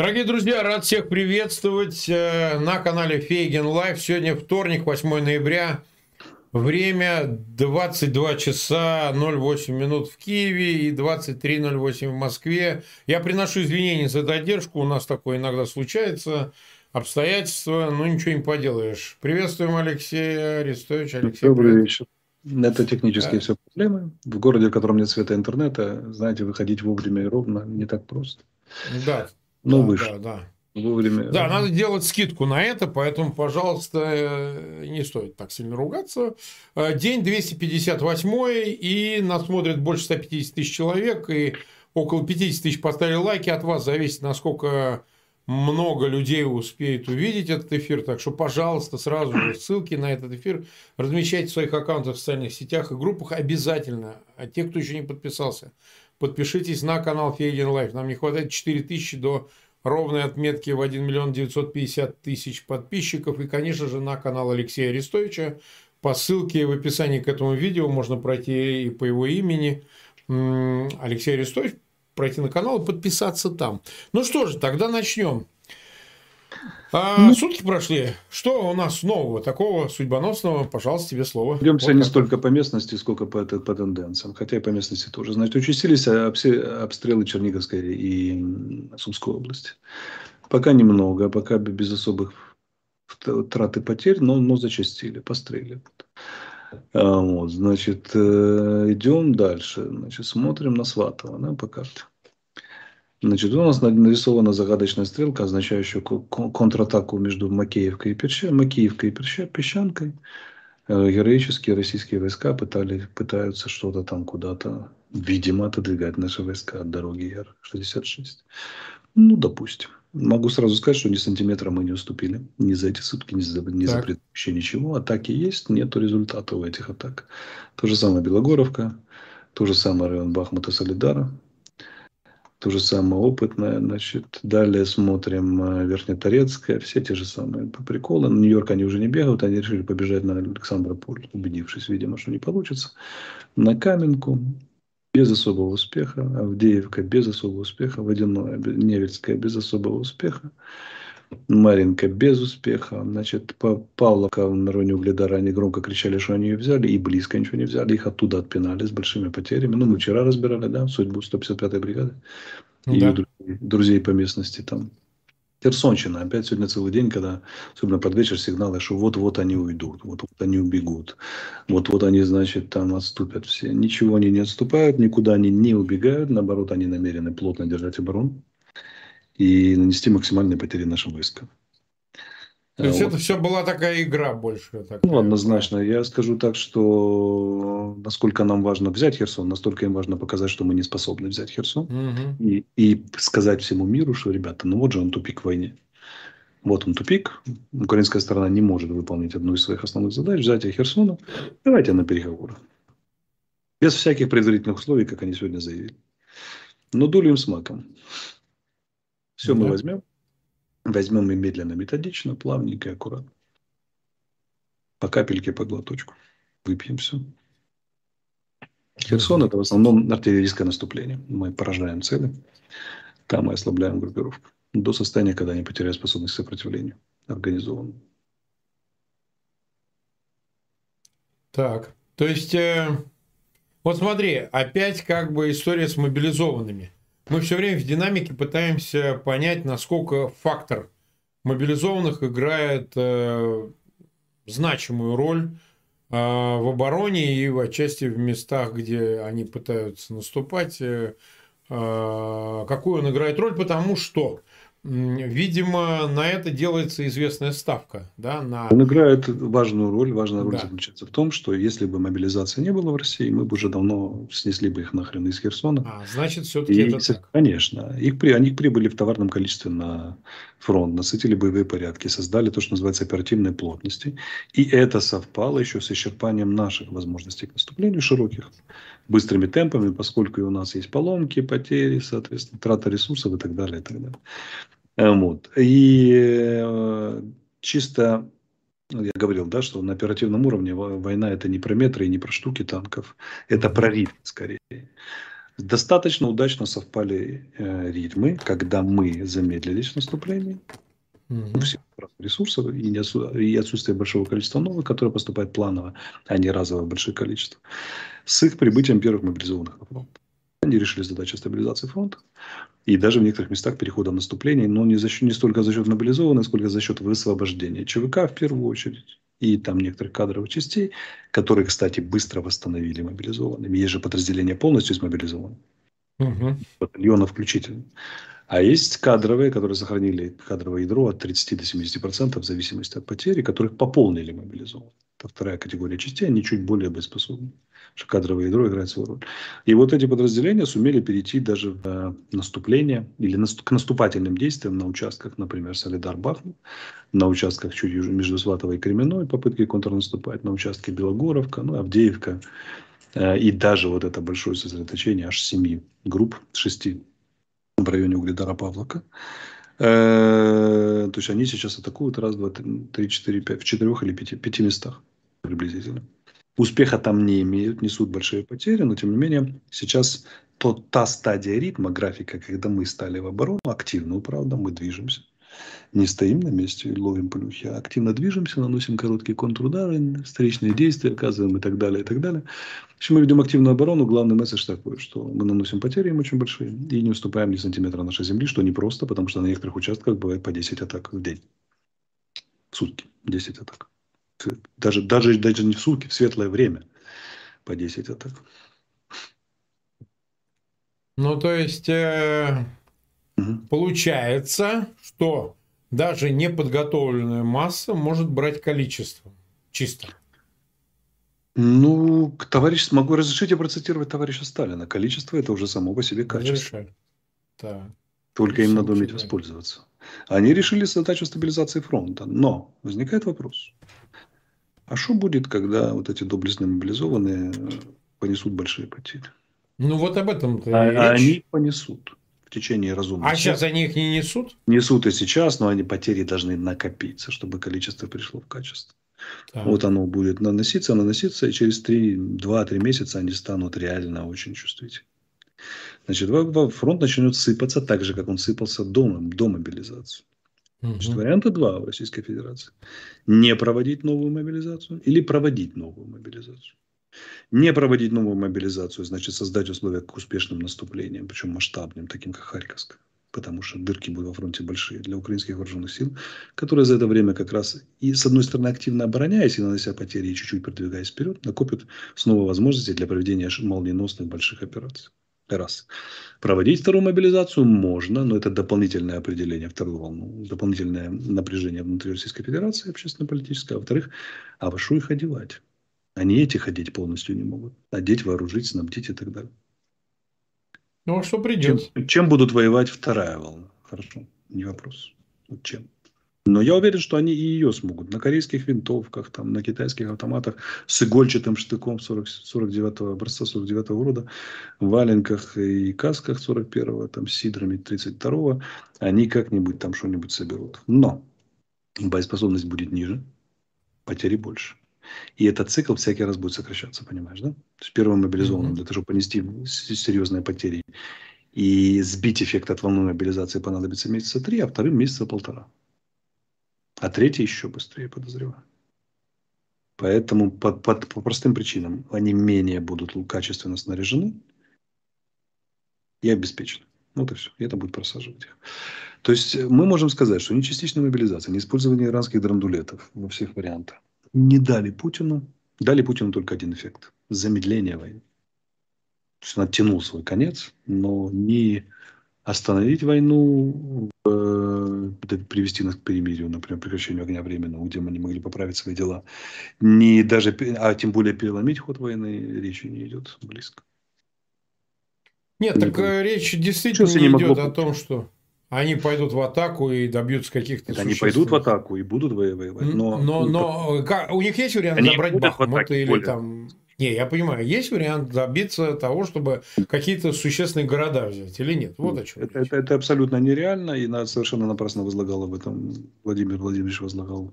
Дорогие друзья, рад всех приветствовать э, на канале Фейгин Live. Сегодня вторник, 8 ноября. Время 22 часа 08 минут в Киеве и 23.08 в Москве. Я приношу извинения за задержку. У нас такое иногда случается. Обстоятельства, ну ничего не поделаешь. Приветствуем Алексея Арестовича. Алексей, Добрый привет. вечер. Это технические да. все проблемы. В городе, в котором нет света интернета, знаете, выходить вовремя и ровно не так просто. Да, ну, да, выше. Да, да. Вовремя. Да, надо делать скидку на это, поэтому, пожалуйста, э, не стоит так сильно ругаться. Э, день 258 и нас смотрит больше 150 тысяч человек, и около 50 тысяч поставили лайки. От вас зависит, насколько много людей успеет увидеть этот эфир. Так что, пожалуйста, сразу же ссылки на этот эфир размещайте в своих аккаунтах в социальных сетях и группах обязательно. А те, кто еще не подписался, подпишитесь на канал Фейгин Live. Нам не хватает 4000 до ровной отметки в 1 миллион 950 тысяч подписчиков. И, конечно же, на канал Алексея Арестовича. По ссылке в описании к этому видео можно пройти и по его имени. Алексей Арестович пройти на канал и подписаться там. Ну что же, тогда начнем. А, ну, сутки прошли. Что у нас нового, такого судьбоносного? Пожалуйста, тебе слово. Идемся вот не столько по местности, сколько по, по тенденциям. Хотя и по местности тоже. Значит, участились обстрелы Черниговской и Сумской области. Пока немного, пока без особых трат и потерь, но, но зачастили, пострелили. А, вот, значит, э, идем дальше. Значит, смотрим на Сватово да, по карте. Значит, у нас нарисована загадочная стрелка, означающая контратаку между Макеевкой и, Перща, Макеевкой и Перща, Песчанкой. Э, героические российские войска пытали, пытаются что-то там куда-то, видимо, отодвигать наши войска от дороги Яр-66. Ну, допустим. Могу сразу сказать, что ни сантиметра мы не уступили. Ни за эти сутки, ни за, ни за предыдущие ничего. Атаки есть, нету результата у этих атак. То же самое Белогоровка, то же самое район Бахмута Солидара. То же самое опытное. Значит, далее смотрим э, Верхнеторецкая. Все те же самые приколы. На Нью-Йорк они уже не бегают. Они решили побежать на Александрополь, убедившись, видимо, что не получится. На Каменку без особого успеха, Авдеевка без особого успеха, Водяное, Невельская без особого успеха, Маринка без успеха, значит, Павловка на районе Угледара они громко кричали, что они ее взяли, и близко ничего не взяли, их оттуда отпинали с большими потерями. Ну, мы вчера разбирали, да, судьбу 155-й бригады и да. друзей, друзей по местности там. Херсонщина. Опять сегодня целый день, когда, особенно под вечер, сигналы, что вот-вот они уйдут, вот-вот они убегут, вот-вот они, значит, там отступят все. Ничего они не отступают, никуда они не убегают, наоборот, они намерены плотно держать оборону и нанести максимальные потери нашим войскам. То есть вот. это все была такая игра больше. Такая. Ну, однозначно. Я скажу так, что насколько нам важно взять Херсон, настолько им важно показать, что мы не способны взять Херсон. Угу. И, и сказать всему миру, что, ребята, ну вот же он тупик в войне. Вот он тупик. Украинская сторона не может выполнить одну из своих основных задач, взятие Херсона. Давайте на переговоры. Без всяких предварительных условий, как они сегодня заявили. Но долю им с маком. Все да. мы возьмем. Возьмем и медленно, методично, плавненько и аккуратно. По капельке, по глоточку. Выпьем все. Херсон – это в основном артиллерийское наступление. Мы поражаем цели, там мы ослабляем группировку. До состояния, когда они потеряют способность к сопротивлению организованно. Так, то есть, э, вот смотри, опять как бы история с мобилизованными – мы все время в динамике пытаемся понять, насколько фактор мобилизованных играет э, значимую роль э, в обороне и в отчасти в местах, где они пытаются наступать. Э, э какую он играет роль, потому что Видимо, на это делается известная ставка. Да, на... Он играет важную роль. Важная роль да. заключается в том, что если бы мобилизации не было в России, мы бы уже давно снесли бы их нахрен из Херсона. А, значит, все-таки это так. Конечно. Их, при... Они прибыли в товарном количестве на фронт, насытили боевые порядки, создали то, что называется оперативной плотности. И это совпало еще с исчерпанием наших возможностей к наступлению широких, быстрыми темпами, поскольку и у нас есть поломки, потери, соответственно, трата ресурсов и так далее. И так далее. Э, вот. И э, чисто, ну, я говорил, да, что на оперативном уровне война это не про метры и не про штуки танков, это про ритм скорее. Достаточно удачно совпали э, ритмы, когда мы замедлились в наступлении. Угу. Ресурсов и, отсутствие большого количества новых, которые поступают планово, а не разово большое количество. С их прибытием первых мобилизованных на фронт. Они решили задачу стабилизации фронта. И даже в некоторых местах перехода наступления, но не, за счет, не столько за счет мобилизованных, сколько за счет высвобождения ЧВК в первую очередь. И там некоторых кадровых частей, которые, кстати, быстро восстановили мобилизованными. Есть же подразделения полностью смобилизованы. Угу. Батальона включительно. А есть кадровые, которые сохранили кадровое ядро от 30 до 70 процентов в зависимости от потери, которых пополнили мобилизованные. Это вторая категория частей, они чуть более боеспособны. Что кадровое ядро играет свою роль. И вот эти подразделения сумели перейти даже в э, наступление или к наступательным действиям на участках, например, Солидар-Бахмут, на участках чуть между Сватовой и Кременной, попытки контрнаступать, на участке Белогоровка, ну, Авдеевка. Э, и даже вот это большое сосредоточение аж семи групп, шести в районе Угледара Павлока. Э, то есть они сейчас атакуют раз, два, три, четыре, пять, в четырех или пяти, пяти местах приблизительно. Успеха там не имеют, несут большие потери, но тем не менее сейчас то, та стадия ритма, графика, когда мы стали в оборону, активную, правда, мы движемся не стоим на месте и ловим плюхи, а активно движемся, наносим короткие контрудары, встречные действия оказываем и так далее, и так далее. Если мы ведем активную оборону, главный месседж такой, что мы наносим потери им очень большие и не уступаем ни сантиметра нашей земли, что непросто, потому что на некоторых участках бывает по 10 атак в день. В сутки 10 атак. Даже, даже, даже не в сутки, в светлое время по 10 атак. Ну, то есть, э, угу. получается, что даже неподготовленная масса может брать количество чисто. Ну, товарищ, могу разрешить я процитировать товарища Сталина. Количество – это уже само по себе качество. Да. Только им надо уметь воспользоваться. Они решили задачу стабилизации фронта. Но возникает вопрос. А что будет, когда вот эти доблестные мобилизованные понесут большие потери? Ну, вот об этом а, Они понесут в течение разумного А сейчас они их не несут? Несут и сейчас, но они потери должны накопиться, чтобы количество пришло в качество. Так. Вот оно будет наноситься, наноситься, и через 2-3 месяца они станут реально очень чувствительны. Значит, фронт начнет сыпаться так же, как он сыпался до, до мобилизации. Угу. Значит, варианта два в Российской Федерации. Не проводить новую мобилизацию или проводить новую мобилизацию. Не проводить новую мобилизацию, значит создать условия к успешным наступлениям, причем масштабным, таким как Харьковск. Потому что дырки будут во фронте большие для украинских вооруженных сил, которые за это время как раз и, с одной стороны, активно обороняясь и нанося потери, и чуть-чуть продвигаясь вперед, накопят снова возможности для проведения молниеносных больших операций. Раз. Проводить вторую мобилизацию можно, но это дополнительное определение, вторую волну, дополнительное напряжение внутри Российской Федерации общественно-политическое. А во-вторых, а во их одевать? Они этих одеть полностью не могут. Одеть, вооружить, снабдить и так далее. Ну, а что придет? Чем, чем будут воевать вторая волна? Хорошо, не вопрос. Вот чем? Но я уверен, что они и ее смогут. На корейских винтовках, там, на китайских автоматах с игольчатым штыком 40, 49 образца 49 года, в валенках и касках 41-го, там, с сидрами 32-го, они как-нибудь там что-нибудь соберут. Но боеспособность будет ниже, потери больше. И этот цикл всякий раз будет сокращаться, понимаешь, да? То есть первым мобилизованным для того, чтобы понести серьезные потери и сбить эффект от волны мобилизации понадобится месяца три, а вторым месяца полтора. А третий еще быстрее, подозреваю. Поэтому по, по, по простым причинам они менее будут качественно снаряжены и обеспечены. Вот и все. И это будет просаживать их. То есть мы можем сказать, что ни частичная мобилизация, ни использование иранских драндулетов во всех вариантах не дали Путину, дали Путину только один эффект – замедление войны. То есть он оттянул свой конец, но не остановить войну, э, привести нас к перемирию, например, прекращению огня временного, где мы не могли поправить свои дела, не даже, а тем более переломить ход войны, речи не идет близко. Нет, не так. Э, речь действительно не, не идет о том, что они пойдут в атаку и добьются каких-то Они пойдут в атаку и будут воевать. Но, но, но как, у них есть вариант они забрать Бахмут или более. там... Не, я понимаю, есть вариант добиться того, чтобы какие-то существенные города взять или нет? Вот о чем. Это, это, это абсолютно нереально, и совершенно напрасно возлагал об этом Владимир Владимирович возлагал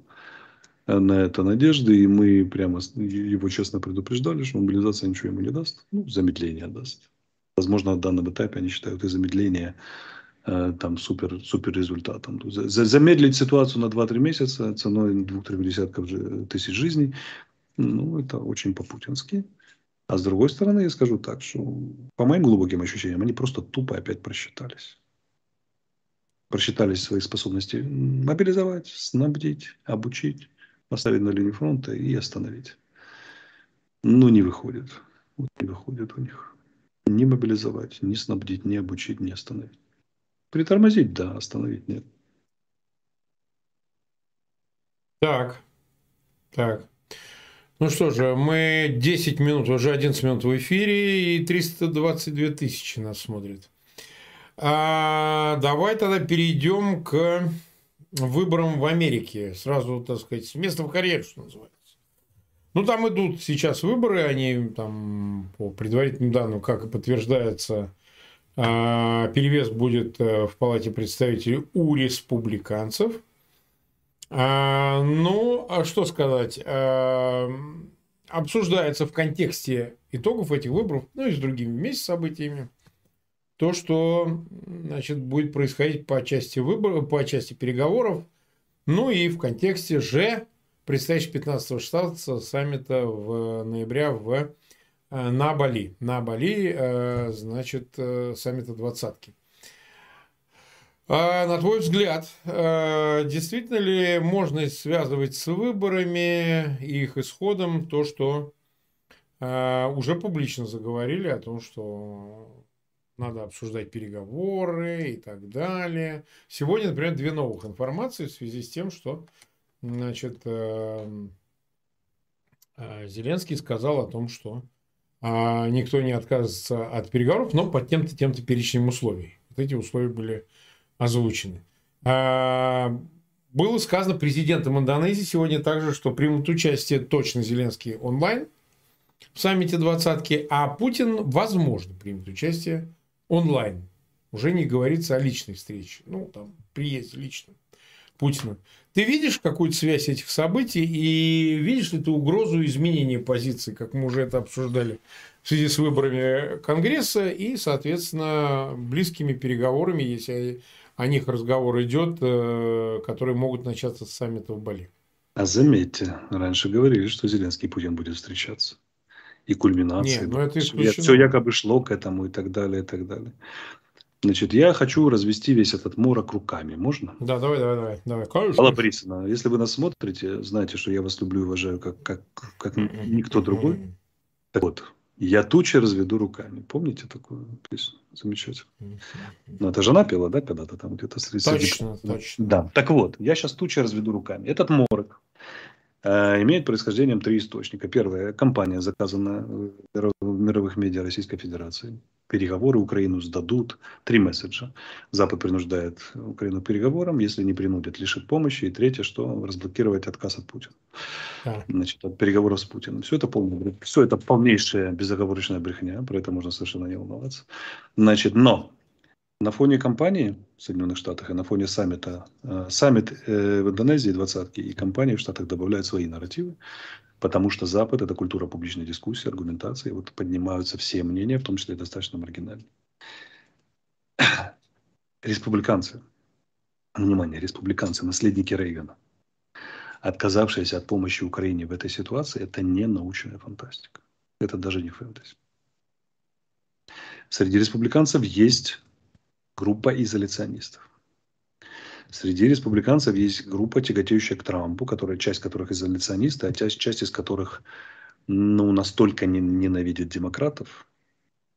на это надежды, и мы прямо его честно предупреждали, что мобилизация ничего ему не даст, ну, замедление даст. Возможно, на данном этапе они считают и замедление э, там супер, супер результатом. Замедлить ситуацию на 2-3 месяца ценой 2-3 десятков тысяч жизней, ну, это очень по-путински. А с другой стороны, я скажу так, что по моим глубоким ощущениям, они просто тупо опять просчитались. Просчитались свои способности мобилизовать, снабдить, обучить, поставить на линию фронта и остановить. Ну, не выходит. Не выходит у них. Не мобилизовать, не снабдить, не обучить, не остановить. Притормозить, да, остановить нет. Так, так. Ну что же, мы 10 минут, уже 11 минут в эфире, и 322 тысячи нас смотрят. А, давай тогда перейдем к выборам в Америке. Сразу, так сказать, с места в карьеру, что называется. Ну, там идут сейчас выборы, они там по предварительным данным, как и подтверждается, перевес будет э, в Палате представителей у республиканцев – а, ну, а что сказать? А, обсуждается в контексте итогов этих выборов, ну и с другими вместе событиями, то, что значит, будет происходить по части выборов, по части переговоров, ну и в контексте же предстоящего 15-16 саммита в ноября в, на Бали. На Бали, э, значит, э, саммита двадцатки. А на твой взгляд, э, действительно ли можно связывать с выборами и их исходом то, что э, уже публично заговорили о том, что надо обсуждать переговоры и так далее. Сегодня, например, две новых информации в связи с тем, что значит, э, Зеленский сказал о том, что никто не отказывается от переговоров, но под тем-то, тем-то перечнем условий. Вот эти условия были озвучены. А, было сказано президентом Индонезии сегодня также, что примут участие точно Зеленский онлайн в саммите двадцатки, а Путин, возможно, примет участие онлайн. Уже не говорится о личной встрече. Ну, там, приезде лично Путина. Ты видишь какую-то связь этих событий и видишь ли ты угрозу изменения позиции, как мы уже это обсуждали в связи с выборами Конгресса и, соответственно, близкими переговорами, если о них разговор идет, э, которые могут начаться с саммита в Бали. А заметьте, раньше говорили, что Зеленский и Путин будет встречаться. И кульминация. Нет, ну это Все якобы шло к этому и так далее, и так далее. Значит, я хочу развести весь этот морок руками. Можно? Да, давай, давай, давай. давай. Конечно. Алла Борисовна, если вы нас смотрите, знаете, что я вас люблю и уважаю как, как, как никто другой. Так вот, я тучи разведу руками. Помните такую песню? Замечательно. Ну, это жена пела, да, когда-то там где-то среди... Точно, точно. Да. Так вот, я сейчас тучи разведу руками. Этот морок имеет происхождением три источника. Первое. Компания, заказанная в мировых медиа Российской Федерации переговоры Украину сдадут. Три месседжа. Запад принуждает Украину к переговорам, если не принудят, лишит помощи. И третье, что разблокировать отказ от Путина. Да. Значит, от переговоров с Путиным. Все это, полное, все это полнейшая безоговорочная брехня. Про это можно совершенно не волноваться. Значит, но на фоне кампании в Соединенных Штатах и на фоне саммита, э, саммит э, в Индонезии двадцатки и компании в Штатах добавляют свои нарративы. Потому что Запад – это культура публичной дискуссии, аргументации. Вот поднимаются все мнения, в том числе и достаточно маргинальные. Республиканцы, внимание, республиканцы, наследники Рейгана, отказавшиеся от помощи Украине в этой ситуации, это не научная фантастика. Это даже не фэнтези. Среди республиканцев есть группа изоляционистов. Среди республиканцев есть группа, тяготеющая к Трампу, которая, часть которых изоляционисты, а часть, часть из которых ну, настолько не, ненавидит демократов,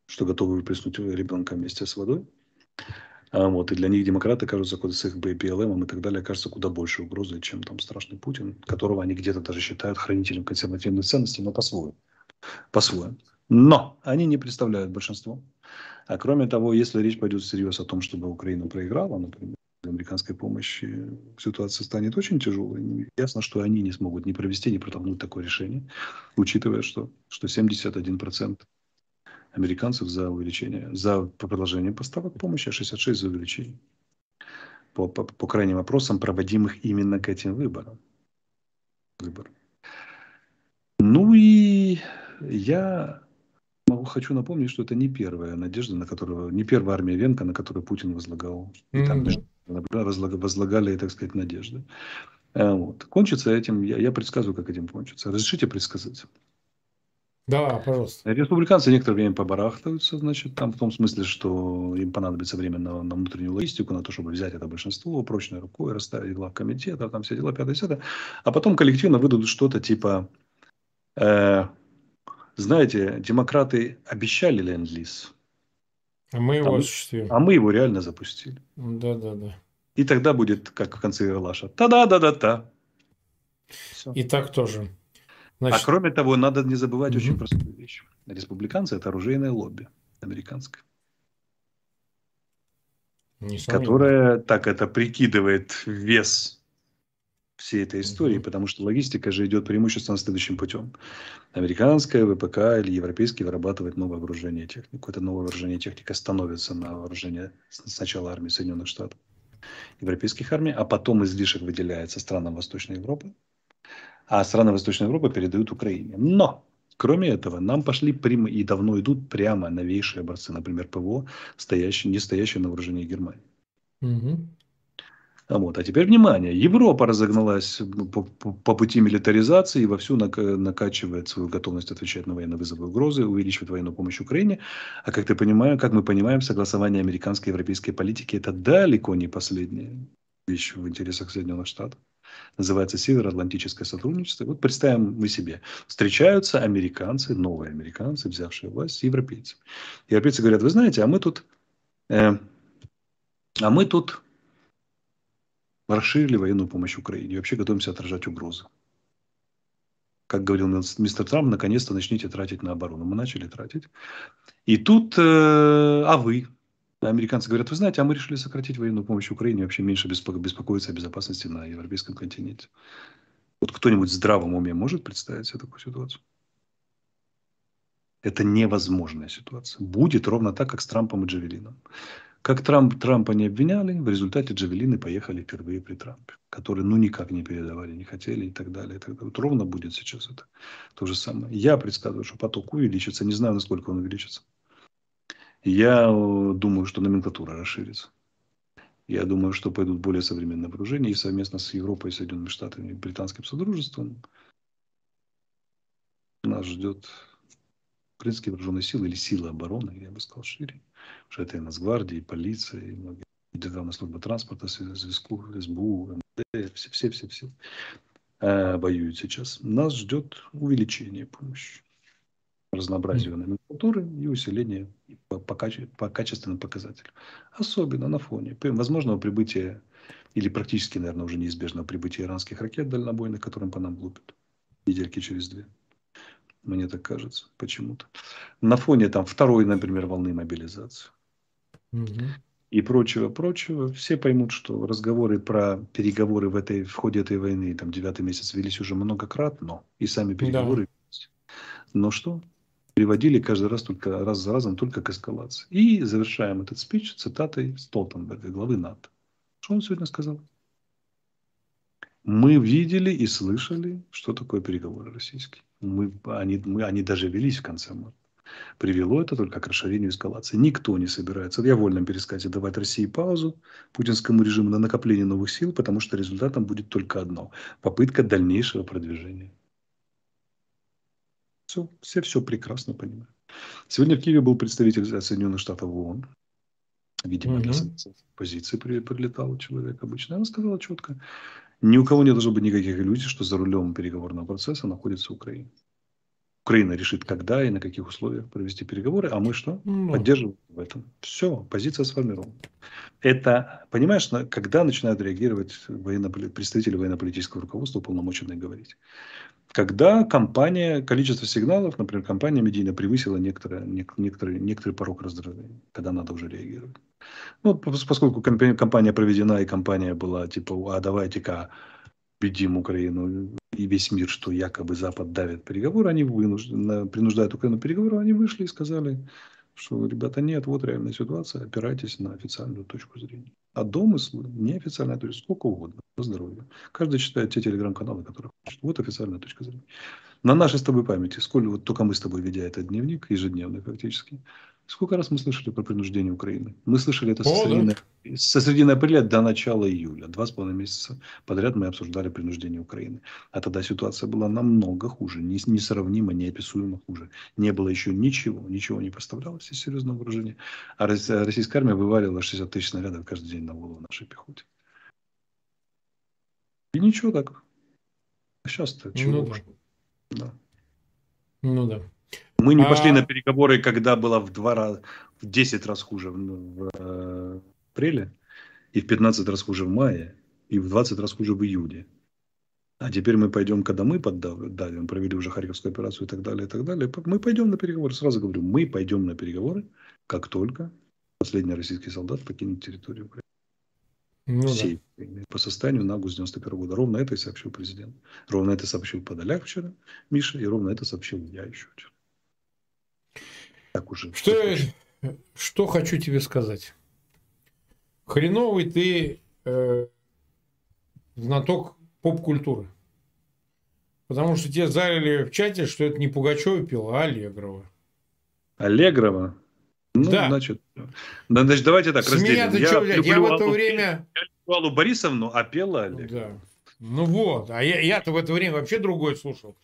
что готовы выплеснуть ребенка вместе с водой. А вот, и для них демократы кажутся с их БПЛМ и так далее, кажется куда больше угрозой, чем там страшный Путин, которого они где-то даже считают хранителем консервативных ценностей, но по-своему. По-своему. Но они не представляют большинство. А кроме того, если речь пойдет всерьез о том, чтобы Украина проиграла, например, американской помощи ситуация станет очень тяжелой. Ясно, что они не смогут ни провести, ни протолкнуть такое решение, учитывая, что, что 71% американцев за увеличение, за продолжение поставок помощи, а 66% за увеличение. По, по, по крайним опросам, проводимых именно к этим выборам. Выборам. Ну и я хочу напомнить, что это не первая надежда, на которую, не первая армия Венка, на которую Путин возлагал. И там mm-hmm. возлагали, так сказать, надежды. Э, вот. Кончится этим, я, я предсказываю, как этим кончится. Разрешите предсказать? Да, пожалуйста. Республиканцы некоторое время побарахтаются, значит, там в том смысле, что им понадобится время на, на внутреннюю логистику, на то, чтобы взять это большинство прочной рукой, расставить глав комитета, там все дела 5 а потом коллективно выдадут что-то типа, э, знаете, демократы обещали ленд-лиз, а мы его а осуществили. А мы его реально запустили. Да, да, да. И тогда будет, как в конце Ирлаша, та-да-да-да-та. И так тоже. Значит... А кроме того, надо не забывать угу. очень простую вещь. Республиканцы – это оружейное лобби американское. Которое так это прикидывает вес всей этой истории, угу. потому что логистика же идет преимущественно следующим путем. Американская ВПК или европейский вырабатывает новое вооружение и технику. Это новое вооружение техника становится на вооружение сначала армии Соединенных Штатов, европейских армий, а потом излишек выделяется странам Восточной Европы, а страны Восточной Европы передают Украине. Но, кроме этого, нам пошли прямо и давно идут прямо новейшие образцы, например, ПВО, стоящие, не стоящие на вооружении Германии. Угу. Вот. А теперь внимание, Европа разогналась по, по, пути милитаризации и вовсю накачивает свою готовность отвечать на военные вызовы и угрозы, увеличивает военную помощь Украине. А как, ты понимаешь, как мы понимаем, согласование американской и европейской политики это далеко не последняя вещь в интересах Соединенных Штатов называется Североатлантическое сотрудничество. Вот представим мы себе, встречаются американцы, новые американцы, взявшие власть, с европейцами. Европейцы говорят, вы знаете, а мы тут, э, а мы тут расширили военную помощь Украине и вообще готовимся отражать угрозы. Как говорил мистер Трамп, наконец-то начните тратить на оборону. Мы начали тратить. И тут, э, а вы, Американцы говорят, вы знаете, а мы решили сократить военную помощь Украине, вообще меньше беспокоиться о безопасности на европейском континенте. Вот кто-нибудь в здравом уме может представить себе такую ситуацию? Это невозможная ситуация. Будет ровно так, как с Трампом и Джавелином. Как Трамп, Трампа не обвиняли, в результате Джавелины поехали впервые при Трампе, которые ну никак не передавали, не хотели и так далее. И так далее. Вот ровно будет сейчас это то же самое. Я предсказываю, что поток увеличится. Не знаю, насколько он увеличится. Я э, думаю, что номенклатура расширится. Я думаю, что пойдут более современные вооружения и совместно с Европой, Соединенными Штатами и Британским Содружеством нас ждет украинские вооруженные силы или силы обороны, я бы сказал шире. Потому что это и Нацгвардия, и полиция, и многие Державная служба транспорта, связку, СБУ, МВД, все-все-все э, воюют сейчас. Нас ждет увеличение помощи разнообразию номенклатуры и усиление по, по, каче, по качественным показателям. Особенно на фоне возможного прибытия или практически, наверное, уже неизбежного прибытия иранских ракет дальнобойных, которым по нам лупят недельки через две. Мне так кажется почему-то. На фоне там второй, например, волны мобилизации. Угу. И прочего, прочего. Все поймут, что разговоры про переговоры в, этой, в ходе этой войны, там девятый месяц велись уже многократно, и сами переговоры. Да. Но что? приводили каждый раз только раз за разом только к эскалации. И завершаем этот спич цитатой Столтенберга, главы НАТО. Что он сегодня сказал? Мы видели и слышали, что такое переговоры российские. Мы, они, мы, они даже велись в конце марта. Привело это только к расширению эскалации. Никто не собирается, я вольном пересказе, давать России паузу, путинскому режиму на накопление новых сил, потому что результатом будет только одно – попытка дальнейшего продвижения. Все, все все прекрасно понимают. Сегодня в Киеве был представитель Соединенных Штатов в ООН. Видимо, угу. для позиции прилетал человек обычно. Она сказала четко, ни у кого не должно быть никаких иллюзий, что за рулем переговорного процесса находится Украина. Украина решит, когда и на каких условиях провести переговоры, а мы что? Ну. Поддерживаем в этом. Все, позиция сформирована. Это, понимаешь, когда начинают реагировать военно, представители военно-политического руководства, уполномоченные говорить? когда компания, количество сигналов, например, компания медийно превысила некоторый, некоторый, некоторый порог раздражения, когда надо уже реагировать. Ну, поскольку компания проведена, и компания была типа, а давайте-ка убедим Украину и весь мир, что якобы Запад давит переговоры, они вынуждены, принуждают Украину к переговорам, они вышли и сказали, что, ребята, нет, вот реальная ситуация, опирайтесь на официальную точку зрения. А домыслы неофициальная точка, сколько угодно, по здоровью. Каждый читает те телеграм-каналы, которые хочет. Вот официальная точка зрения. На нашей с тобой памяти, сколько вот только мы с тобой, ведя этот дневник, ежедневный фактически, сколько раз мы слышали про принуждение Украины? Мы слышали это со, О, середины, да. со середины апреля до начала июля. Два с половиной месяца подряд мы обсуждали принуждение Украины. А тогда ситуация была намного хуже, не- несравнимо, неописуемо хуже. Не было еще ничего, ничего не поставлялось из серьезного вооружения. А а российская армия вывалила 60 тысяч снарядов каждый день на голову нашей пехоте. И ничего так. А сейчас-то чего Ну уж. Да. Ну да. Мы не А- пошли на переговоры, когда было в два раза, в 10 раз хуже в, в, э, апреле, и в 15 раз хуже в мае, и в 20 раз хуже в июне. А теперь мы пойдем, когда мы поддавим, провели уже Харьковскую операцию и так далее, и так далее. Мы пойдем на переговоры. Сразу говорю, мы пойдем на переговоры, как только последний российский солдат покинет территорию Украины. Ну да. всей Украины по состоянию на август 91 года. Ровно это и сообщил президент. Ровно это сообщил Подоляк вчера, Миша, и ровно это сообщил я еще вчера. Так уже. Что, я- что хочу тебе сказать? Хреновый ты э, знаток поп-культуры. Потому что тебе залили в чате, что это не Пугачева пела, а Аллегрова. Аллегрова. Ну, Да. значит, да, значит, давайте так С разделим. ты что взять? Я люблю в это Аллу- время... я люблю Аллу Борисовну, а пела Аллегрова. Да. Ну вот, а я, я-то в это время вообще другой слушал.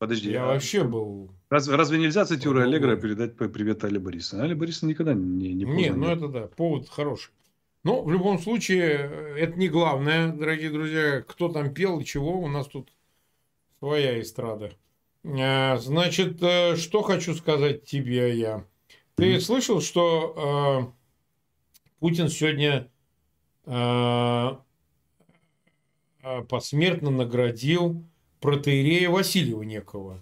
Подожди, Я а вообще был... раз- разве нельзя цитюре Другой. Аллегрова передать привет Алле Борисовне? Аля Борисовна никогда не, не Не, ну это да, повод хороший. Ну, в любом случае, э, это не главное, дорогие друзья, кто там пел и чего, у нас тут своя эстрада. А, Значит, э, что хочу сказать тебе я. Ты Мгм. слышал, что э, Путин сегодня э, э, посмертно наградил протеерея Васильева некого,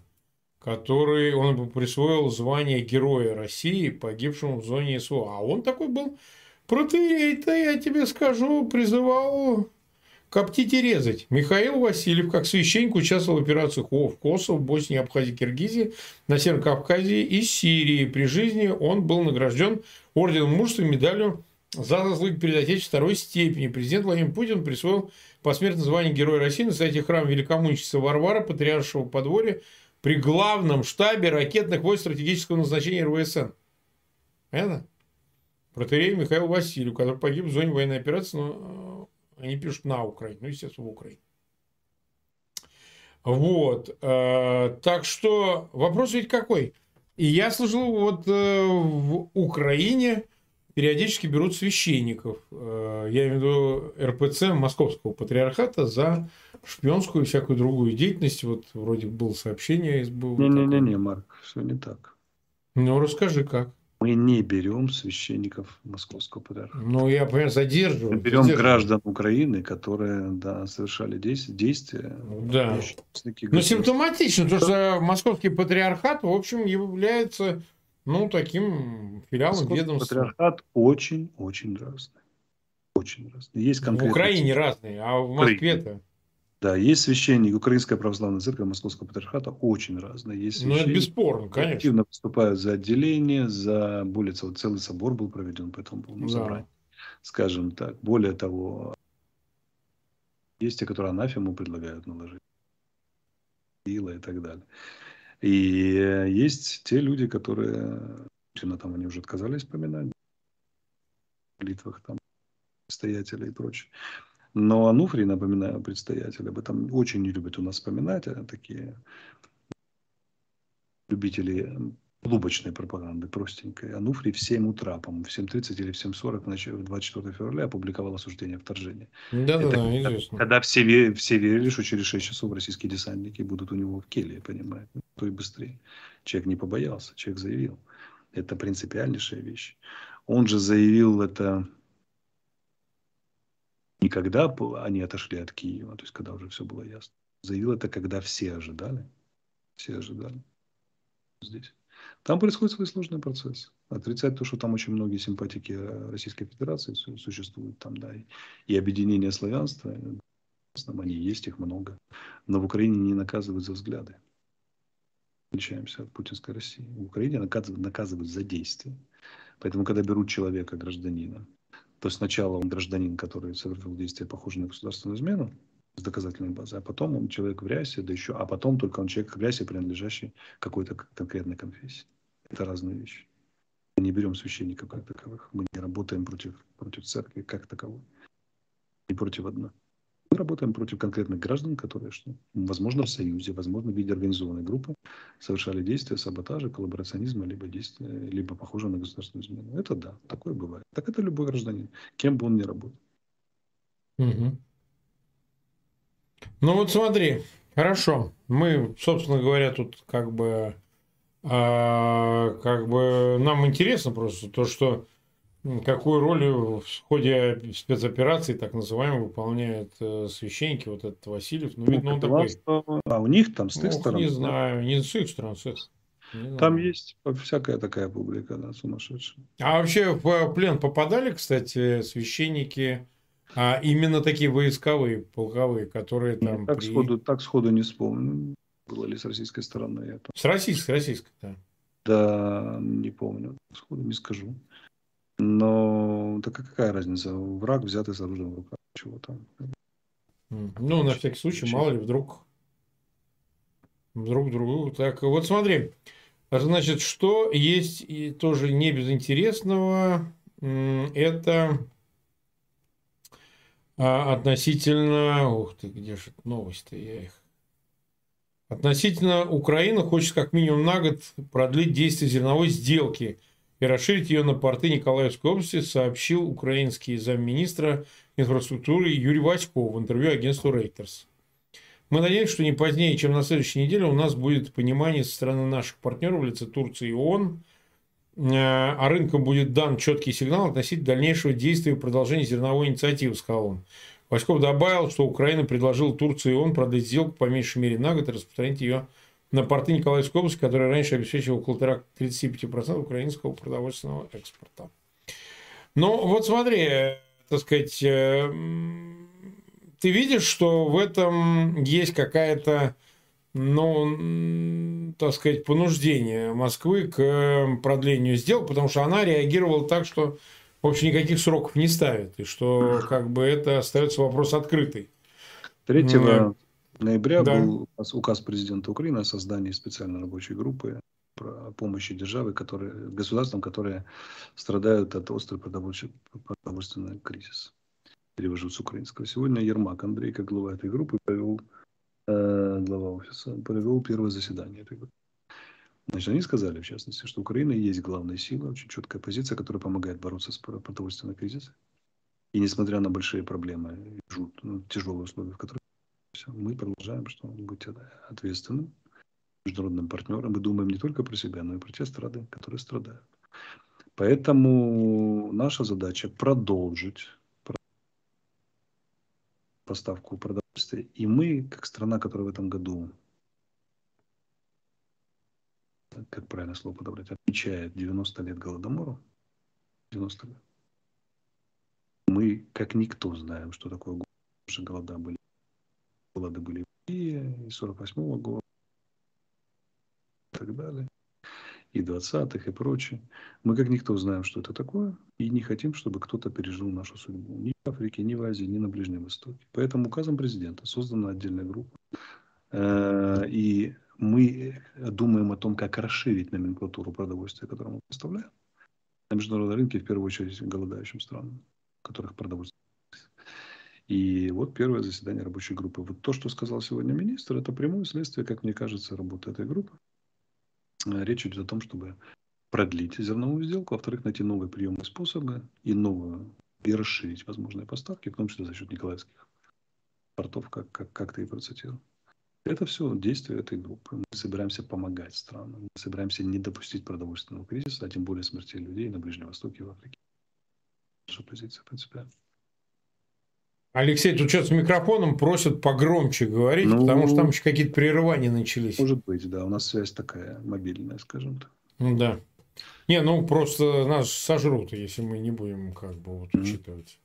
который он бы присвоил звание Героя России, погибшему в зоне СВО. А он такой был протеерей-то, я тебе скажу, призывал коптить и резать. Михаил Васильев, как священник, участвовал в операциях в Косово, Боснии, Абхазии, Киргизии, на Северном Кавказе и Сирии. При жизни он был награжден орденом мужества и медалью за заслуги перед Отечеством второй степени. Президент Владимир Путин присвоил посмертное звание Героя России на сайте храма Великомученицы Варвара, Патриаршего подворья, при главном штабе ракетных войск стратегического назначения РВСН. Понятно? Протерей Михаил Васильев, который погиб в зоне военной операции, но э, они пишут на Украине, ну, естественно, в Украине. Вот. э, Так что вопрос ведь какой? И я слышал, вот э, в Украине периодически берут священников, э, я имею в виду РПЦ Московского патриархата за шпионскую и всякую другую деятельность. Вот вроде было сообщение из СБУ. Не-не-не, Марк, все не так. Ну, расскажи, как. Мы не берем священников Московского патриархата. Ну, я, понимаю, Мы задерживаю. берем задерживаю. граждан Украины, которые да, совершали действия. Да. участники Ну, симптоматично, потому что московский патриархат, в общем, является, ну, таким филиалом Московский ведомства. патриархат очень-очень разный. Очень разный. Есть В конкретные... Украине разные, а в Москве-то. Да, есть священник, Украинская православная церковь Московского патриархата очень разные. Есть Ну, это священники, бесспорно, конечно. активно выступают за отделение, за более того, целый собор был проведен по этому полному Да. собранию. Скажем так. Более того, есть те, которые анафему предлагают наложить. Ила и так далее. И есть те люди, которые, Путина там они уже отказались вспоминать, молитвах там, предстоятеля и прочее. Но Ануфрий, напоминаю, предстоятель, об этом очень не любят у нас вспоминать, а такие любители клубочной пропаганды, простенькой. Ануфрий в 7 утра, по-моему, в 7.30 или в 7.40 в ночи- в 24 февраля опубликовал осуждение вторжения. Да-да-да, Это известно. Когда все, ве- все верили, что через 6 часов российские десантники будут у него в келье, понимаете, то и быстрее. Человек не побоялся, человек заявил. Это принципиальнейшая вещь. Он же заявил это не когда они отошли от Киева, то есть когда уже все было ясно. Заявил это, когда все ожидали. Все ожидали. Здесь. Там происходит свой сложный процесс. Отрицать то, что там очень многие симпатики э, Российской Федерации су- существуют там, да, и, объединение славянства, э, они есть, их много. Но в Украине не наказывают за взгляды. Отличаемся от путинской России. В Украине наказывают, наказывают за действия. Поэтому, когда берут человека, гражданина, То сначала он гражданин, который совершил действие, похожее на государственную измену, с доказательной базой, а потом он человек в рясе, да еще, а потом только он человек в рясе, принадлежащий какой-то конкретной конфессии. Это разные вещи. Мы не берем священников как таковых. Мы не работаем против, против церкви как таковой. Не против одной. Мы работаем против конкретных граждан, которые, что, возможно, в союзе, возможно, в виде организованной группы совершали действия саботажа, коллаборационизма, либо действия, либо похожие на государственную измену. Это да, такое бывает. Так это любой гражданин, кем бы он ни работал. Угу. Ну вот смотри, хорошо. Мы, собственно говоря, тут как бы, а, как бы нам интересно просто то, что какую роль в ходе спецоперации, так называемой, выполняют э, священники, вот этот Васильев. Ну, видно, он такой... А у них там с их стороны? Не знаю, не с их сторон, с их. Там есть всякая такая публика, да, сумасшедшая. А вообще в плен попадали, кстати, священники, а именно такие войсковые, полковые, которые там... Так, при... сходу, так сходу не вспомню, было ли с российской стороны это. С российской, с российской, да. Да, не помню, сходу не скажу. Но так какая разница? Враг взятый с оружием в руках. Чего там? Ну, на всякий случай, мало ли, вдруг друг другу. Так, вот смотри. Значит, что есть и тоже не безинтересного, это а, относительно... Ух ты, где же новости-то я их... Относительно Украины хочет как минимум на год продлить действие зерновой сделки – и расширить ее на порты Николаевской области, сообщил украинский замминистра инфраструктуры Юрий Васьков в интервью агентству Reuters. Мы надеемся, что не позднее, чем на следующей неделе у нас будет понимание со стороны наших партнеров в лице Турции и ООН, а рынкам будет дан четкий сигнал относительно дальнейшего действия и продолжения зерновой инициативы, сказал он. Васьков добавил, что Украина предложила Турции и ООН продлить сделку по меньшей мере на год и распространить ее на порты Николаевской области, который раньше обеспечивал около 35% украинского продовольственного экспорта. Ну, вот смотри, так сказать, э, ты видишь, что в этом есть какая-то, ну, так сказать, понуждение Москвы к продлению сделок, потому что она реагировала так, что, в общем, никаких сроков не ставит, и что как бы это остается вопрос открытый. Третьего ноября да. был указ президента Украины о создании специальной рабочей группы по помощи державы, которые, государствам, которые страдают от острой продовольственного кризиса. Перевожу с украинского. Сегодня Ермак Андрей, как глава этой группы, провел, глава офиса, провел первое заседание. Значит, они сказали, в частности, что Украина есть главная сила, очень четкая позиция, которая помогает бороться с продовольственным кризисом. И несмотря на большие проблемы, ну, тяжелые условия, в которых. Мы продолжаем что быть ответственным международным партнером. Мы думаем не только про себя, но и про те страны, которые страдают. Поэтому наша задача продолжить поставку продовольствия. И мы, как страна, которая в этом году, как правильно слово подобрать, отмечает 90 лет Голодомора, 90 лет, мы, как никто, знаем, что такое голода были голода были и 48 -го года и так далее, и 20-х и прочее. Мы как никто знаем, что это такое, и не хотим, чтобы кто-то пережил нашу судьбу. Ни в Африке, ни в Азии, ни на Ближнем Востоке. Поэтому указом президента создана отдельная группа. Э, и мы думаем о том, как расширить номенклатуру продовольствия, которую мы поставляем на международном рынке, в первую очередь голодающим странам, которых продовольствие и вот первое заседание рабочей группы. Вот то, что сказал сегодня министр, это прямое следствие, как мне кажется, работы этой группы. Э, речь идет о том, чтобы продлить зерновую сделку, во-вторых, найти новые приемы способы и новую, и расширить возможные поставки, в том числе за счет николаевских портов, как, как, как ты и процитировал. Это все действие этой группы. Мы собираемся помогать странам. Мы собираемся не допустить продовольственного кризиса, а тем более смерти людей на Ближнем Востоке и в Африке. Наша позиция принципиально. Алексей, тут что-то с микрофоном просят погромче говорить, ну, потому что там еще какие-то прерывания начались. Может быть, да. У нас связь такая мобильная, скажем так. Ну да. Не, ну просто нас сожрут, если мы не будем как бы вот учитывать.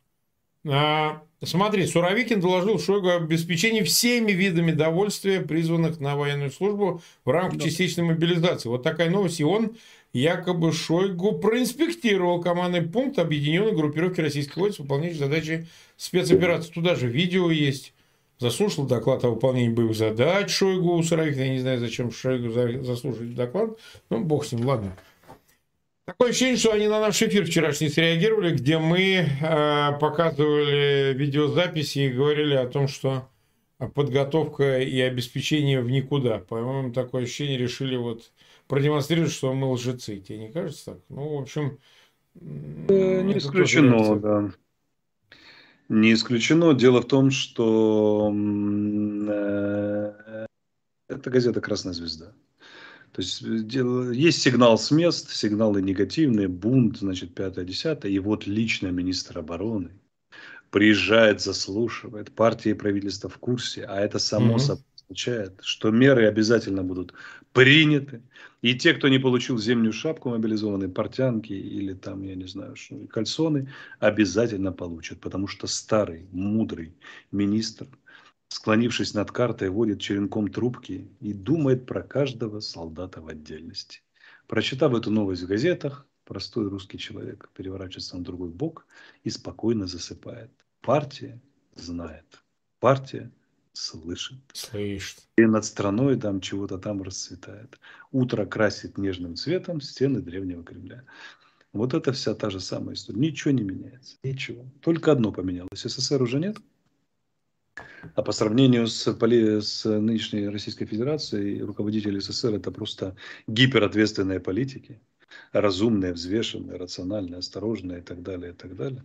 А, смотри, Суровикин доложил Шойгу об обеспечении всеми видами довольствия, призванных на военную службу в рамках да. частичной мобилизации. Вот такая новость. И он якобы Шойгу проинспектировал командный пункт объединенной группировки российских войск, выполняющей задачи спецоперации. Туда же видео есть. Заслушал доклад о выполнении боевых задач Шойгу у Суровикина. Я не знаю, зачем Шойгу заслушать доклад. Ну, бог с ним, ладно. Такое ощущение, что они на наш эфир вчерашний среагировали, где мы э, показывали видеозаписи и говорили о том, что подготовка и обеспечение в никуда. По-моему, такое ощущение решили вот продемонстрировать, что мы лжецы. Тебе не кажется так? Ну, в общем... Э, не исключено, да. Не исключено. Дело в том, что э, это газета «Красная звезда». То есть э, есть сигнал с мест, сигналы негативные, бунт, значит, пятое, десятое. И вот лично министр обороны приезжает, заслушивает, партии и правительство в курсе, а это само угу. собой означает, что меры обязательно будут приняты. И те, кто не получил зимнюю шапку мобилизованные, портянки или там, я не знаю, кальсоны, обязательно получат. Потому что старый, мудрый министр – склонившись над картой, водит черенком трубки и думает про каждого солдата в отдельности. Прочитав эту новость в газетах, простой русский человек переворачивается на другой бок и спокойно засыпает. Партия знает. Партия слышит. Слышит. И над страной там чего-то там расцветает. Утро красит нежным цветом стены древнего Кремля. Вот это вся та же самая история. Ничего не меняется. Ничего. Только одно поменялось. СССР уже нет. А по сравнению с, с нынешней Российской Федерацией, руководители СССР это просто гиперответственные политики, разумные, взвешенные, рациональные, осторожные и так далее, и так далее.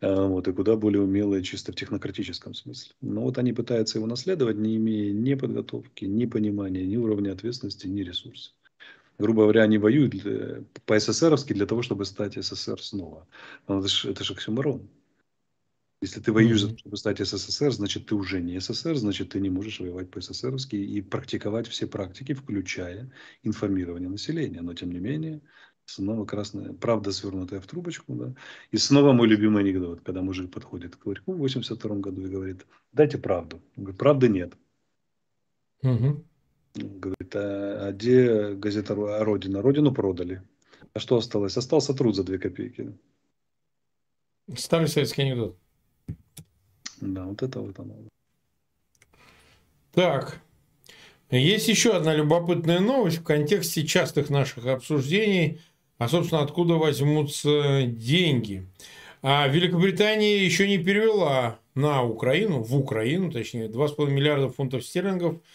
А, вот, и куда более умелые чисто в технократическом смысле. Но вот они пытаются его наследовать, не имея ни подготовки, ни понимания, ни уровня ответственности, ни ресурсов. Грубо говоря, они воюют для, по-СССРовски для того, чтобы стать СССР снова. Но это же, это же оксюморон. Если ты воюешь, mm-hmm. чтобы стать СССР, значит, ты уже не СССР, значит, ты не можешь воевать по-СССРовски и практиковать все практики, включая информирование населения. Но, тем не менее, снова красная правда, свернутая в трубочку. Да? И снова мой любимый анекдот, когда мужик подходит к ларьку в 82 году и говорит, дайте правду. Он говорит, правды нет. Угу. Говорит, а, а где газета «Родина»? Родину продали. А что осталось? Остался труд за две копейки. Старый советский анекдот. Да, вот это вот оно. Так, есть еще одна любопытная новость в контексте частых наших обсуждений, а, собственно, откуда возьмутся деньги. А Великобритания еще не перевела на Украину, в Украину, точнее, 2,5 миллиарда фунтов стерлингов –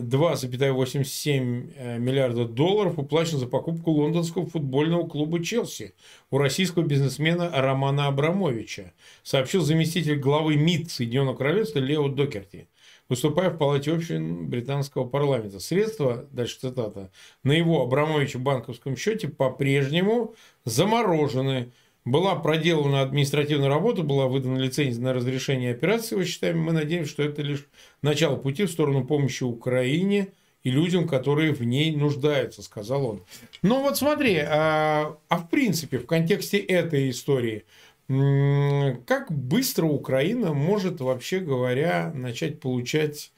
2,87 э, миллиарда долларов уплачено за покупку лондонского футбольного клуба «Челси» у российского бизнесмена Романа Абрамовича, сообщил заместитель главы МИД Соединенного Королевства Лео Докерти, выступая в Палате общин британского парламента. Средства, дальше цитата, на его Абрамовича банковском счете по-прежнему заморожены – была проделана административная работа, была выдана лицензия на разрешение операции, мы считаем, мы надеемся, что это лишь начало пути в сторону помощи Украине и людям, которые в ней нуждаются, сказал он. Ну вот смотри, а, а в принципе, в контексте этой истории, как быстро Украина может, вообще говоря, начать получать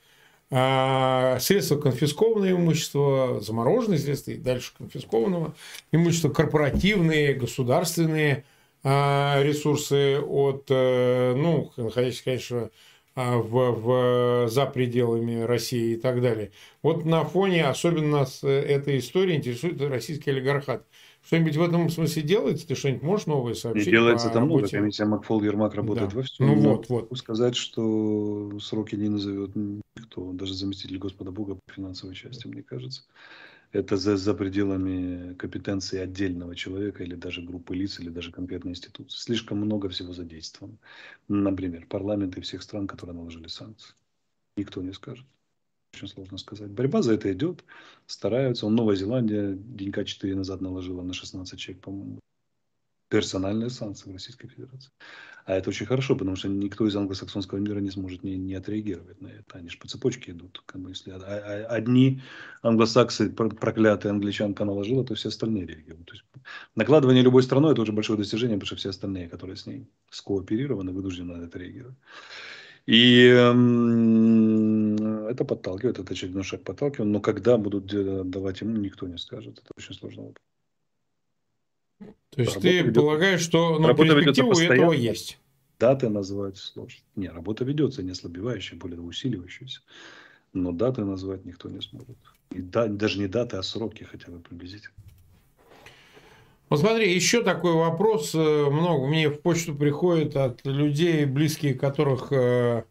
а, средства конфискованного имущества, замороженные средства и дальше конфискованного имущества, корпоративные, государственные, ресурсы от, э, ну, находящихся, конечно, а, в, в, за пределами России и так далее. Вот на фоне особенно нас этой истории интересует российский олигархат. Что-нибудь в этом смысле делается? Ты что-нибудь можешь новое сообщить? И делается там много. Комиссия Макфол Ермак работает да. во всем. Ну вот, вот. сказать, что сроки не назовет никто, даже заместитель Господа Бога по финансовой части, мне кажется это за, за пределами компетенции отдельного человека или даже группы лиц, или даже конкретной институции. Слишком много всего задействовано. Например, парламенты всех стран, которые наложили санкции. Никто не скажет. Очень сложно сказать. Борьба за это идет, стараются. Новая Зеландия денька 4 назад наложила на 16 человек, по-моему. Персональные санкции Российской Федерации. А это очень хорошо, потому что никто из англосаксонского мира не сможет не, не отреагировать на это. Они же по цепочке идут. Как бы, если одни англосаксы, проклятые англичанка наложила, то все остальные реагируют. То есть, накладывание любой страной это уже большое достижение, потому что все остальные, которые с ней скооперированы, вынуждены на это реагировать. И э, это подталкивает, это очередной шаг подталкивает. Но когда будут давать ему, никто не скажет. Это очень сложно. То есть работа ты ведет... полагаешь, что ну, перспектива у этого есть? Даты назвать сложно. Не, работа ведется не ослабевающая, более усиливающаяся. Но даты назвать никто не сможет. И да, даже не даты, а сроки хотя бы приблизительно. Вот смотри, еще такой вопрос. Э, много мне в почту приходит от людей, близкие которых э,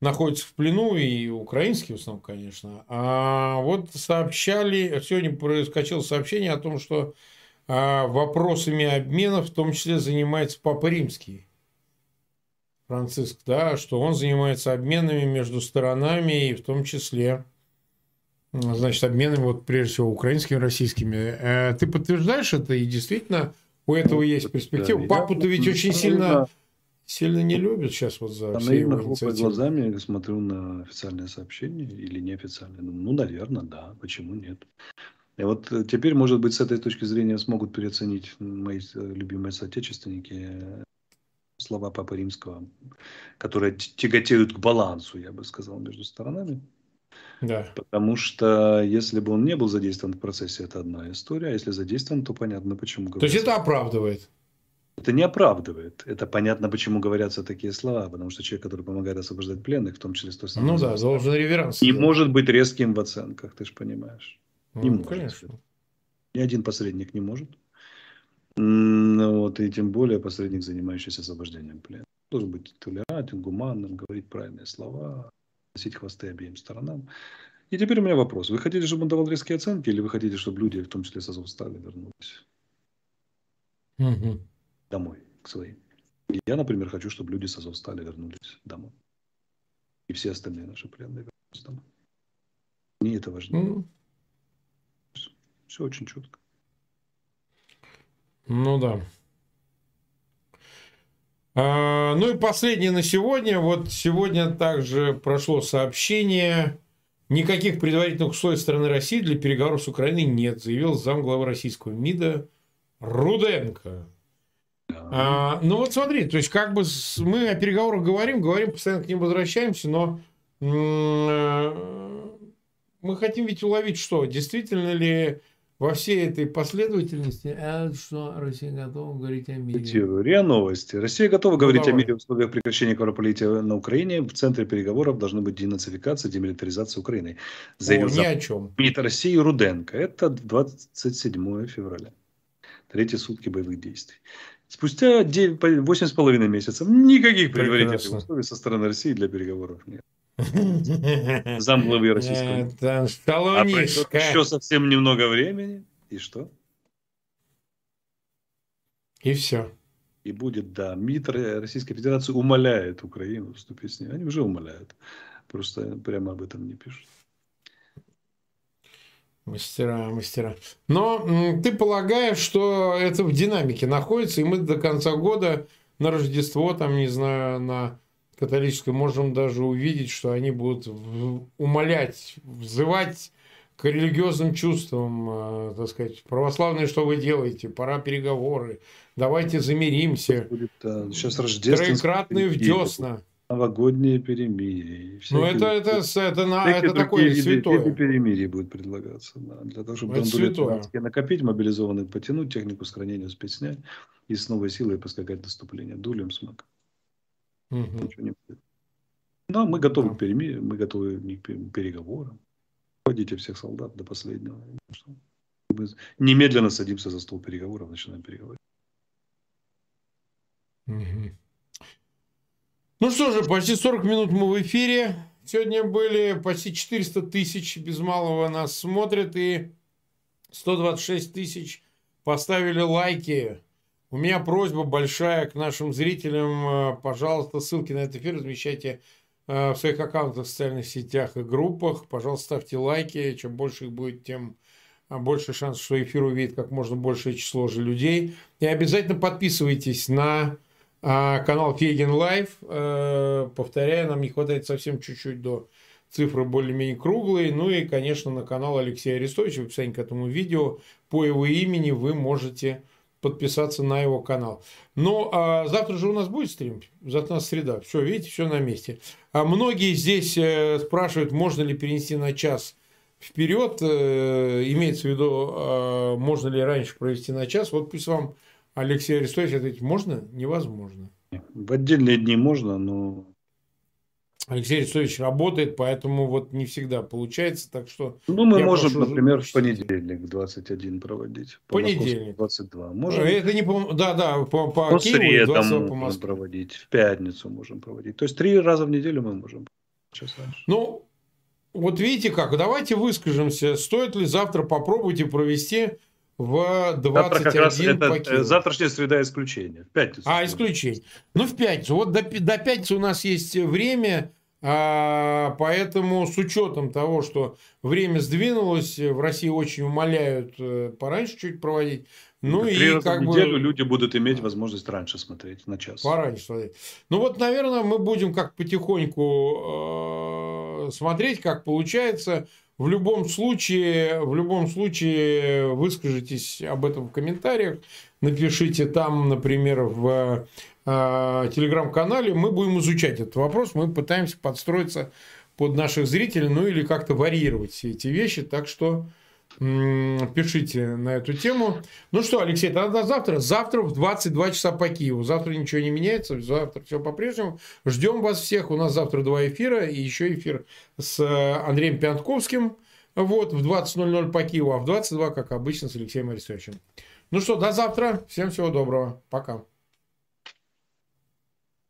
находятся в плену, и украинские в основном, конечно. А вот сообщали, сегодня проскочило сообщение о том, что вопросами обмена в том числе занимается Папа Римский. Франциск, да, что он занимается обменами между сторонами и в том числе, значит, обменами вот прежде всего украинскими, российскими. Э, ты подтверждаешь это и действительно у этого есть перспектива? Папу-то ведь очень сильно, сильно не любят сейчас вот за все его инициативы. глазами смотрю на официальное сообщение или неофициальное. Ну, наверное, да. Почему нет? И вот э, теперь, может быть, с этой точки зрения смогут переоценить мои э, любимые соотечественники э, слова Папы Римского, которые тяготеют к балансу, я бы сказал, между сторонами. Да. Потому что если бы он не был задействован в процессе, это одна история, а если задействован, то понятно, почему. То есть это оправдывает? Это не оправдывает. Это понятно, почему говорятся такие слова, потому что человек, который помогает освобождать пленных, в том числе с той самой... Ну да, должен реверанс. Не может быть резким в оценках, ты же понимаешь. Не ну, может. Конечно. Ни один посредник не может. Ну, вот, и тем более посредник, занимающийся освобождением плена. Должен быть толерантен, гуманным, говорить правильные слова, носить хвосты обеим сторонам. И теперь у меня вопрос. Вы хотите, чтобы он давал резкие оценки, или вы хотите, чтобы люди, в том числе с Азовстали, вернулись угу. домой, к своим? Я, например, хочу, чтобы люди с Азовстали вернулись домой. И все остальные наши пленные вернулись домой. Мне это важнее. Угу. Все очень четко. Ну да. А, ну и последнее на сегодня. Вот сегодня также прошло сообщение. Никаких предварительных условий страны России для переговоров с Украиной нет, заявил замглавы российского МИДа Руденко. А, ну вот смотри, то есть как бы мы о переговорах говорим, говорим, постоянно к ним возвращаемся, но э, мы хотим ведь уловить что? Действительно ли во всей этой последовательности, а что Россия готова говорить о мире. РИА Новости. Россия готова ну, говорить давай. о мире в условиях прекращения кровопролития на Украине. В центре переговоров должны быть денацификация, демилитаризация Украины. Заявил о, ни о чем. МИД России Руденко. Это 27 февраля. Третьи сутки боевых действий. Спустя 8,5 месяцев никаких предварительных условий со стороны России для переговоров нет. Зам главы российского. Это а еще совсем немного времени. И что? И все. И будет, да. МИД Российской Федерации умоляет Украину вступить с ней. Они уже умоляют. Просто прямо об этом не пишут. Мастера, мастера. Но ты полагаешь, что это в динамике находится, и мы до конца года на Рождество, там, не знаю, на католической можем даже увидеть, что они будут умолять, взывать к религиозным чувствам, э, так сказать, православные, что вы делаете, пора переговоры, давайте замиримся. Да, сейчас Троекратные в десна. Новогодние перемирия. Ну, это, это, это, это, на, это такое виды, святое. Виды перемирия будет предлагаться. Да, для того, чтобы это накопить, мобилизованных потянуть, технику сохранения успеть снять и с новой силой поскакать наступление. Дулем смог. Угу. Ничего не будет. Но мы готовы да. к перемирию, мы готовы к переговорам. Вводите всех солдат до последнего. Мы немедленно садимся за стол переговоров, начинаем переговорить. Угу. Ну что же, почти 40 минут мы в эфире. Сегодня были почти 400 тысяч без малого нас смотрят и 126 тысяч поставили лайки. У меня просьба большая к нашим зрителям. Э, пожалуйста, ссылки на этот эфир размещайте э, в своих аккаунтах в социальных сетях и группах. Пожалуйста, ставьте лайки. Чем больше их будет, тем больше шанс, что эфир увидит как можно большее число же людей. И обязательно подписывайтесь на канал Фейгин Live. Э, повторяю, нам не хватает совсем чуть-чуть до цифры более-менее круглые. Ну и, конечно, на канал Алексея Арестовича, в описании к этому видео, по его имени вы можете подписаться на его канал. Ну, а завтра же у нас будет стрим, завтра у нас среда. Все, видите, все на месте. А многие здесь э, спрашивают, можно ли перенести на час вперед, э, имеется в виду, а, можно ли раньше провести на час. Вот пусть вам Алексей Арестович ответит, можно? Невозможно. В отдельные дни можно, но Алексей Арестович работает, поэтому вот не всегда получается, так что... Ну, мы можем, прошу, например, в понедельник 21 проводить. По понедельник. 22. Можем... Это не по... Да, да, по, по, по Киеву средам 22 по Москве. проводить, в пятницу можем проводить. То есть, три раза в неделю мы можем. Ну, вот видите как, давайте выскажемся, стоит ли завтра попробуйте провести в 21 завтра Киеву. Завтрашняя среда исключение. В пятницу. А, исключение. Ну, в пятницу. Вот до, до пятницы у нас есть время а, поэтому с учетом того, что время сдвинулось, в России очень умоляют э, пораньше чуть проводить. Ну Три и раза как в неделю бы... люди будут иметь возможность раньше смотреть на час. Пораньше смотреть. Ну вот, наверное, мы будем как потихоньку э, смотреть, как получается. В любом случае, в любом случае, выскажитесь об этом в комментариях, напишите там, например, в э, телеграм-канале, мы будем изучать этот вопрос, мы пытаемся подстроиться под наших зрителей, ну или как-то варьировать все эти вещи, так что пишите на эту тему. Ну что, Алексей, тогда завтра. Завтра в 22 часа по Киеву. Завтра ничего не меняется, завтра все по-прежнему. Ждем вас всех. У нас завтра два эфира и еще эфир с э, Андреем Пятковским. Вот, в 20.00 по Киеву, а в 22, как обычно, с Алексеем Арестовичем. Ну что, до завтра. Всем всего доброго. Пока.